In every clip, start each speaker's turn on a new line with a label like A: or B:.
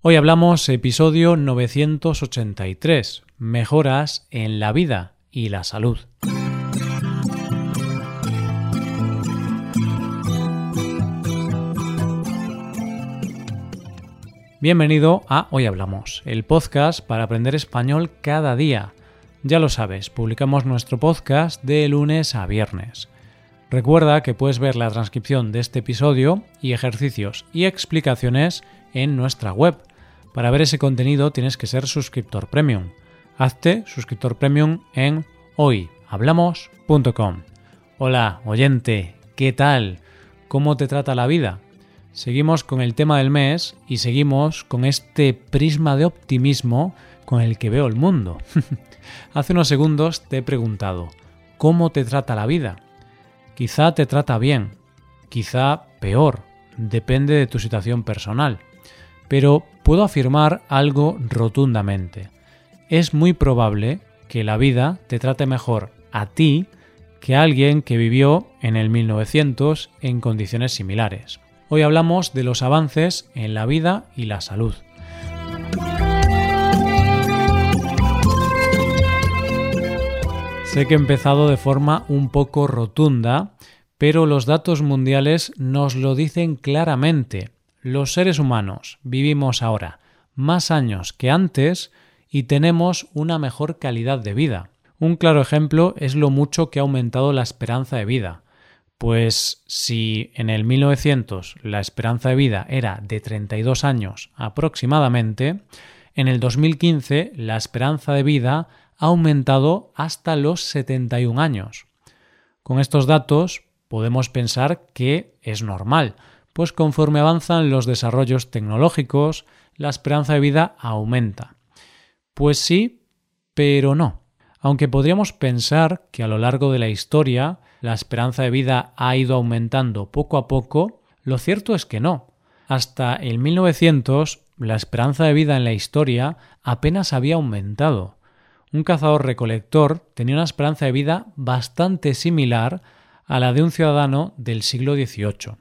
A: Hoy hablamos episodio 983, mejoras en la vida y la salud. Bienvenido a Hoy Hablamos, el podcast para aprender español cada día. Ya lo sabes, publicamos nuestro podcast de lunes a viernes. Recuerda que puedes ver la transcripción de este episodio y ejercicios y explicaciones en nuestra web para ver ese contenido tienes que ser suscriptor premium. Hazte suscriptor premium en hoyhablamos.com. Hola, oyente, ¿qué tal? ¿Cómo te trata la vida? Seguimos con el tema del mes y seguimos con este prisma de optimismo con el que veo el mundo. Hace unos segundos te he preguntado, ¿cómo te trata la vida? Quizá te trata bien, quizá peor, depende de tu situación personal pero puedo afirmar algo rotundamente. Es muy probable que la vida te trate mejor a ti que a alguien que vivió en el 1900 en condiciones similares. Hoy hablamos de los avances en la vida y la salud. Sé que he empezado de forma un poco rotunda, pero los datos mundiales nos lo dicen claramente los seres humanos vivimos ahora más años que antes y tenemos una mejor calidad de vida. Un claro ejemplo es lo mucho que ha aumentado la esperanza de vida. Pues si en el 1900 la esperanza de vida era de 32 años aproximadamente, en el 2015 la esperanza de vida ha aumentado hasta los 71 años. Con estos datos podemos pensar que es normal, pues conforme avanzan los desarrollos tecnológicos, la esperanza de vida aumenta. Pues sí, pero no. Aunque podríamos pensar que a lo largo de la historia la esperanza de vida ha ido aumentando poco a poco, lo cierto es que no. Hasta el 1900 la esperanza de vida en la historia apenas había aumentado. Un cazador recolector tenía una esperanza de vida bastante similar a la de un ciudadano del siglo XVIII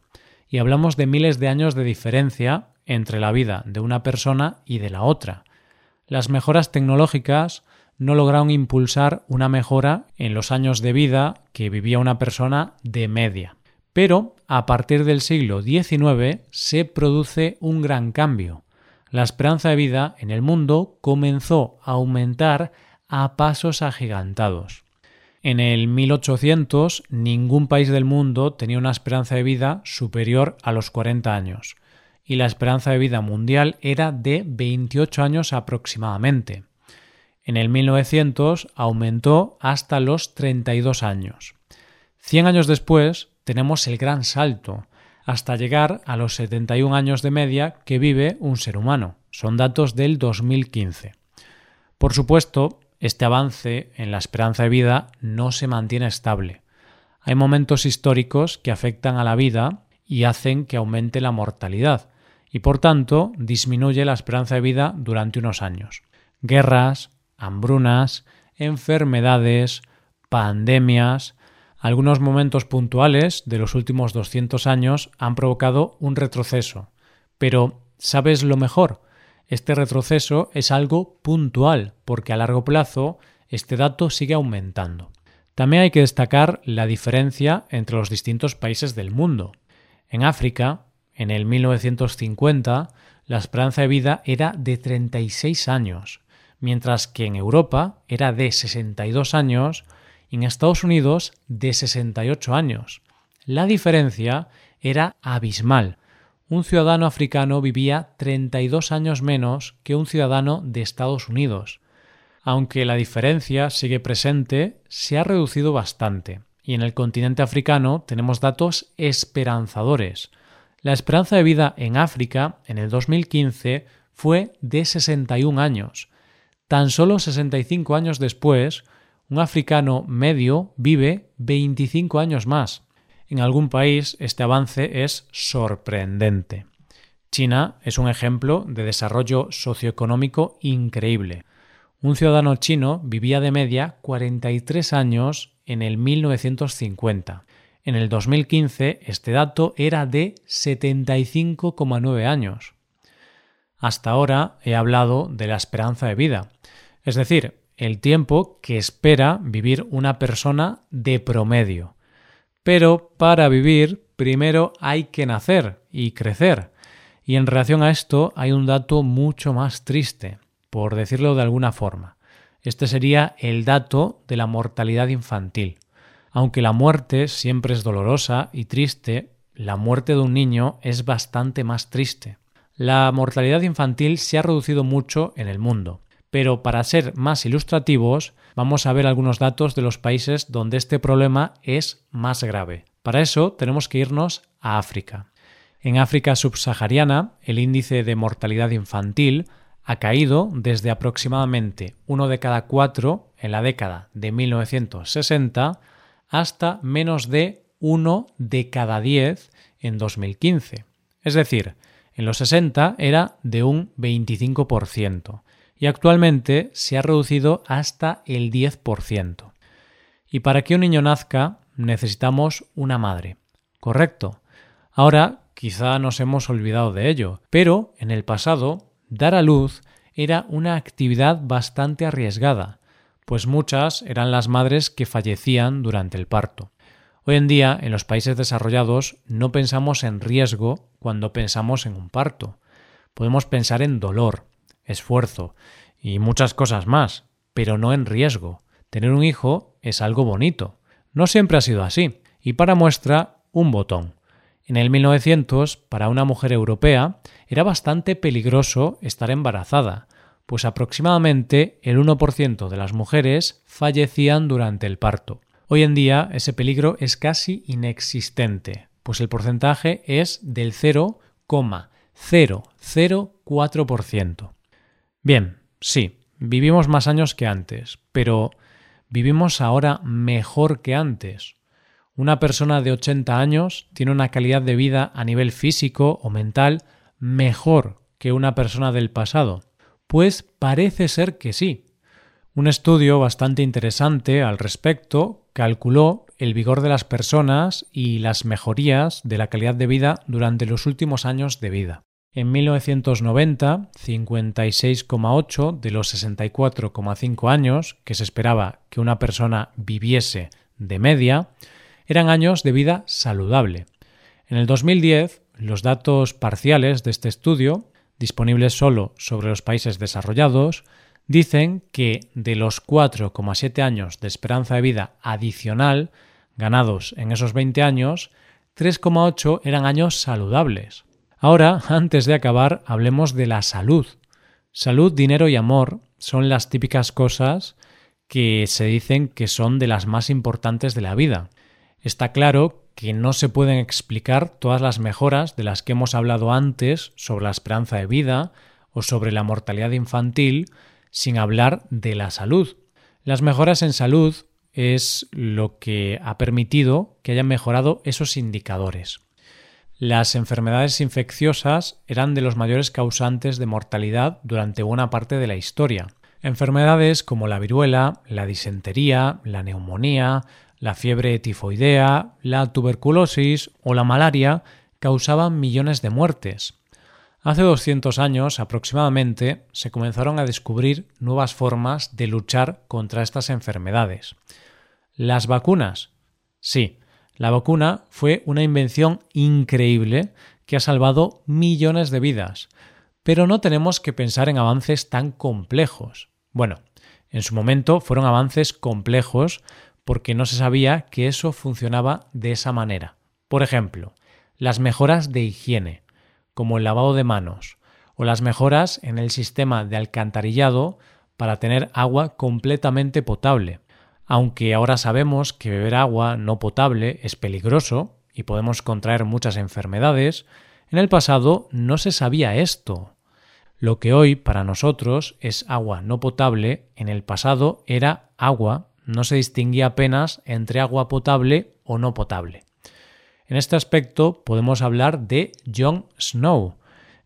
A: y hablamos de miles de años de diferencia entre la vida de una persona y de la otra. Las mejoras tecnológicas no lograron impulsar una mejora en los años de vida que vivía una persona de media. Pero a partir del siglo XIX se produce un gran cambio. La esperanza de vida en el mundo comenzó a aumentar a pasos agigantados. En el 1800 ningún país del mundo tenía una esperanza de vida superior a los 40 años y la esperanza de vida mundial era de 28 años aproximadamente. En el 1900 aumentó hasta los 32 años. Cien años después tenemos el gran salto, hasta llegar a los 71 años de media que vive un ser humano. Son datos del 2015. Por supuesto, este avance en la esperanza de vida no se mantiene estable. Hay momentos históricos que afectan a la vida y hacen que aumente la mortalidad, y por tanto disminuye la esperanza de vida durante unos años. Guerras, hambrunas, enfermedades, pandemias, algunos momentos puntuales de los últimos 200 años han provocado un retroceso. Pero, ¿sabes lo mejor? Este retroceso es algo puntual, porque a largo plazo este dato sigue aumentando. También hay que destacar la diferencia entre los distintos países del mundo. En África, en el 1950, la esperanza de vida era de 36 años, mientras que en Europa era de 62 años y en Estados Unidos de 68 años. La diferencia era abismal, un ciudadano africano vivía 32 años menos que un ciudadano de Estados Unidos. Aunque la diferencia sigue presente, se ha reducido bastante, y en el continente africano tenemos datos esperanzadores. La esperanza de vida en África en el 2015 fue de 61 años. Tan solo 65 años después, un africano medio vive 25 años más. En algún país este avance es sorprendente. China es un ejemplo de desarrollo socioeconómico increíble. Un ciudadano chino vivía de media 43 años en el 1950. En el 2015 este dato era de 75,9 años. Hasta ahora he hablado de la esperanza de vida, es decir, el tiempo que espera vivir una persona de promedio. Pero para vivir, primero hay que nacer y crecer. Y en relación a esto hay un dato mucho más triste, por decirlo de alguna forma. Este sería el dato de la mortalidad infantil. Aunque la muerte siempre es dolorosa y triste, la muerte de un niño es bastante más triste. La mortalidad infantil se ha reducido mucho en el mundo, pero para ser más ilustrativos, vamos a ver algunos datos de los países donde este problema es más grave. Para eso tenemos que irnos a África. En África subsahariana, el índice de mortalidad infantil ha caído desde aproximadamente uno de cada cuatro en la década de 1960 hasta menos de uno de cada diez en 2015. Es decir, en los 60 era de un 25% y actualmente se ha reducido hasta el 10%. Y para que un niño nazca necesitamos una madre. Correcto. Ahora quizá nos hemos olvidado de ello, pero en el pasado dar a luz era una actividad bastante arriesgada, pues muchas eran las madres que fallecían durante el parto. Hoy en día, en los países desarrollados, no pensamos en riesgo cuando pensamos en un parto. Podemos pensar en dolor, esfuerzo y muchas cosas más, pero no en riesgo. Tener un hijo es algo bonito. No siempre ha sido así. Y para muestra, un botón. En el 1900, para una mujer europea, era bastante peligroso estar embarazada, pues aproximadamente el 1% de las mujeres fallecían durante el parto. Hoy en día ese peligro es casi inexistente, pues el porcentaje es del 0,004%. Bien, sí, vivimos más años que antes, pero vivimos ahora mejor que antes. Una persona de 80 años tiene una calidad de vida a nivel físico o mental mejor que una persona del pasado. Pues parece ser que sí. Un estudio bastante interesante al respecto calculó el vigor de las personas y las mejorías de la calidad de vida durante los últimos años de vida. En 1990, 56,8 de los 64,5 años que se esperaba que una persona viviese de media eran años de vida saludable. En el 2010, los datos parciales de este estudio disponibles solo sobre los países desarrollados, dicen que de los 4,7 años de esperanza de vida adicional ganados en esos 20 años, 3,8 eran años saludables. Ahora, antes de acabar, hablemos de la salud. Salud, dinero y amor son las típicas cosas que se dicen que son de las más importantes de la vida. Está claro que no se pueden explicar todas las mejoras de las que hemos hablado antes sobre la esperanza de vida o sobre la mortalidad infantil sin hablar de la salud. Las mejoras en salud es lo que ha permitido que hayan mejorado esos indicadores. Las enfermedades infecciosas eran de los mayores causantes de mortalidad durante buena parte de la historia. Enfermedades como la viruela, la disentería, la neumonía, la fiebre tifoidea, la tuberculosis o la malaria causaban millones de muertes. Hace 200 años aproximadamente se comenzaron a descubrir nuevas formas de luchar contra estas enfermedades. ¿Las vacunas? Sí, la vacuna fue una invención increíble que ha salvado millones de vidas. Pero no tenemos que pensar en avances tan complejos. Bueno, en su momento fueron avances complejos porque no se sabía que eso funcionaba de esa manera. Por ejemplo, las mejoras de higiene, como el lavado de manos, o las mejoras en el sistema de alcantarillado para tener agua completamente potable. Aunque ahora sabemos que beber agua no potable es peligroso y podemos contraer muchas enfermedades, en el pasado no se sabía esto. Lo que hoy para nosotros es agua no potable, en el pasado era agua no se distinguía apenas entre agua potable o no potable. En este aspecto podemos hablar de Jon Snow.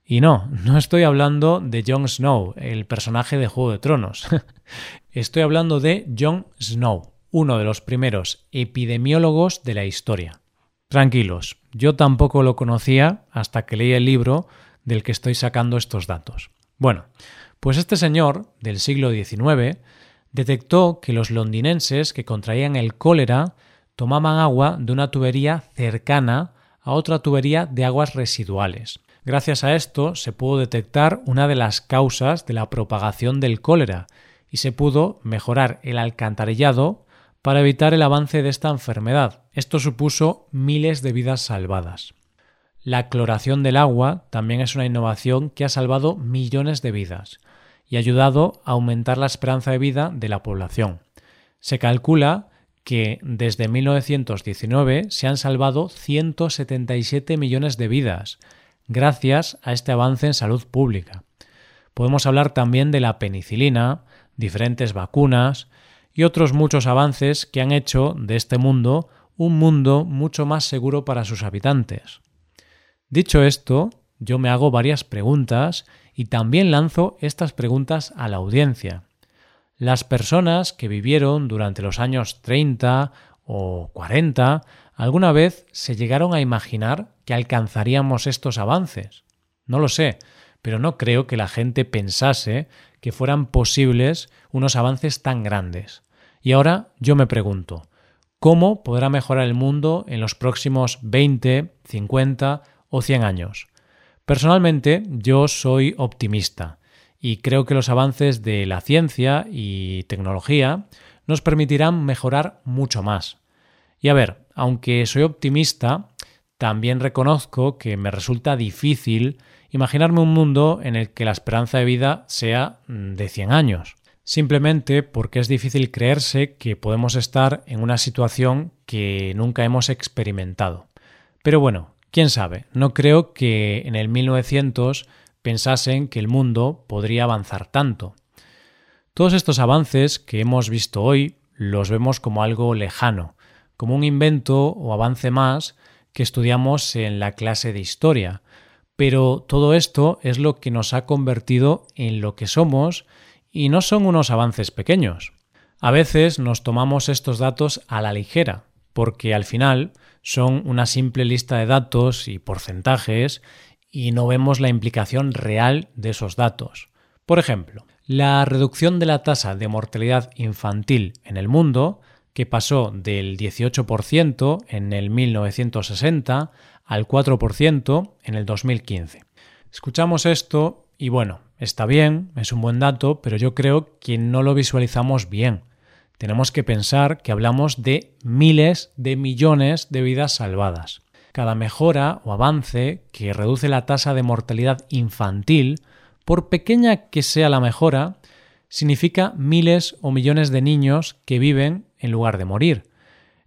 A: Y no, no estoy hablando de Jon Snow, el personaje de Juego de Tronos. estoy hablando de Jon Snow, uno de los primeros epidemiólogos de la historia. Tranquilos, yo tampoco lo conocía hasta que leí el libro del que estoy sacando estos datos. Bueno, pues este señor del siglo XIX detectó que los londinenses que contraían el cólera tomaban agua de una tubería cercana a otra tubería de aguas residuales. Gracias a esto se pudo detectar una de las causas de la propagación del cólera y se pudo mejorar el alcantarillado para evitar el avance de esta enfermedad. Esto supuso miles de vidas salvadas. La cloración del agua también es una innovación que ha salvado millones de vidas y ha ayudado a aumentar la esperanza de vida de la población. Se calcula que desde 1919 se han salvado 177 millones de vidas gracias a este avance en salud pública. Podemos hablar también de la penicilina, diferentes vacunas y otros muchos avances que han hecho de este mundo un mundo mucho más seguro para sus habitantes. Dicho esto, yo me hago varias preguntas y también lanzo estas preguntas a la audiencia. Las personas que vivieron durante los años 30 o 40 alguna vez se llegaron a imaginar que alcanzaríamos estos avances. No lo sé, pero no creo que la gente pensase que fueran posibles unos avances tan grandes. Y ahora yo me pregunto, ¿cómo podrá mejorar el mundo en los próximos 20, 50 o 100 años? Personalmente yo soy optimista y creo que los avances de la ciencia y tecnología nos permitirán mejorar mucho más. Y a ver, aunque soy optimista, también reconozco que me resulta difícil imaginarme un mundo en el que la esperanza de vida sea mm, de 100 años, simplemente porque es difícil creerse que podemos estar en una situación que nunca hemos experimentado. Pero bueno, quién sabe, no creo que en el 1900 pensasen que el mundo podría avanzar tanto. Todos estos avances que hemos visto hoy los vemos como algo lejano, como un invento o avance más que estudiamos en la clase de historia. Pero todo esto es lo que nos ha convertido en lo que somos y no son unos avances pequeños. A veces nos tomamos estos datos a la ligera, porque al final son una simple lista de datos y porcentajes y no vemos la implicación real de esos datos. Por ejemplo, la reducción de la tasa de mortalidad infantil en el mundo que pasó del 18% en el 1960 al 4% en el 2015. Escuchamos esto y bueno, está bien, es un buen dato, pero yo creo que no lo visualizamos bien. Tenemos que pensar que hablamos de miles de millones de vidas salvadas. Cada mejora o avance que reduce la tasa de mortalidad infantil, por pequeña que sea la mejora, significa miles o millones de niños que viven en lugar de morir.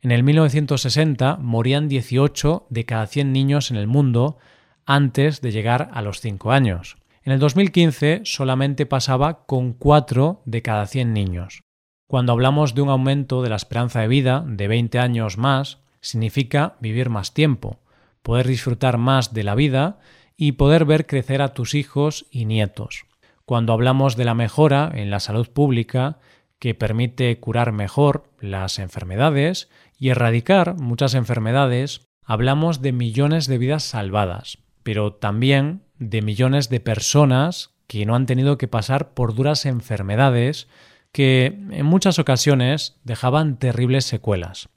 A: En el 1960 morían 18 de cada 100 niños en el mundo antes de llegar a los 5 años. En el 2015 solamente pasaba con 4 de cada 100 niños. Cuando hablamos de un aumento de la esperanza de vida de 20 años más, significa vivir más tiempo, poder disfrutar más de la vida y poder ver crecer a tus hijos y nietos. Cuando hablamos de la mejora en la salud pública, que permite curar mejor las enfermedades y erradicar muchas enfermedades, hablamos de millones de vidas salvadas, pero también de millones de personas que no han tenido que pasar por duras enfermedades que en muchas ocasiones dejaban terribles secuelas.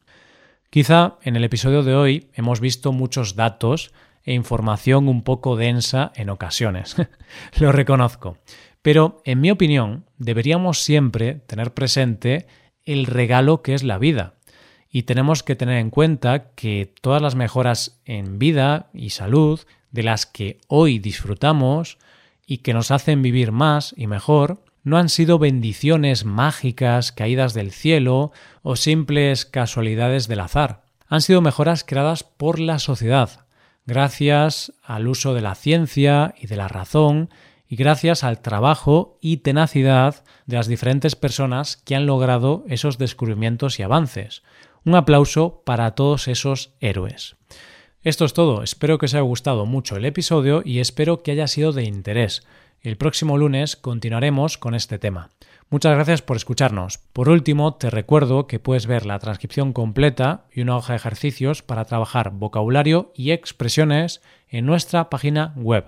A: Quizá en el episodio de hoy hemos visto muchos datos e información un poco densa en ocasiones. Lo reconozco. Pero, en mi opinión, deberíamos siempre tener presente el regalo que es la vida. Y tenemos que tener en cuenta que todas las mejoras en vida y salud de las que hoy disfrutamos y que nos hacen vivir más y mejor, no han sido bendiciones mágicas caídas del cielo o simples casualidades del azar. Han sido mejoras creadas por la sociedad, gracias al uso de la ciencia y de la razón y gracias al trabajo y tenacidad de las diferentes personas que han logrado esos descubrimientos y avances. Un aplauso para todos esos héroes. Esto es todo, espero que os haya gustado mucho el episodio y espero que haya sido de interés. El próximo lunes continuaremos con este tema. Muchas gracias por escucharnos. Por último, te recuerdo que puedes ver la transcripción completa y una hoja de ejercicios para trabajar vocabulario y expresiones en nuestra página web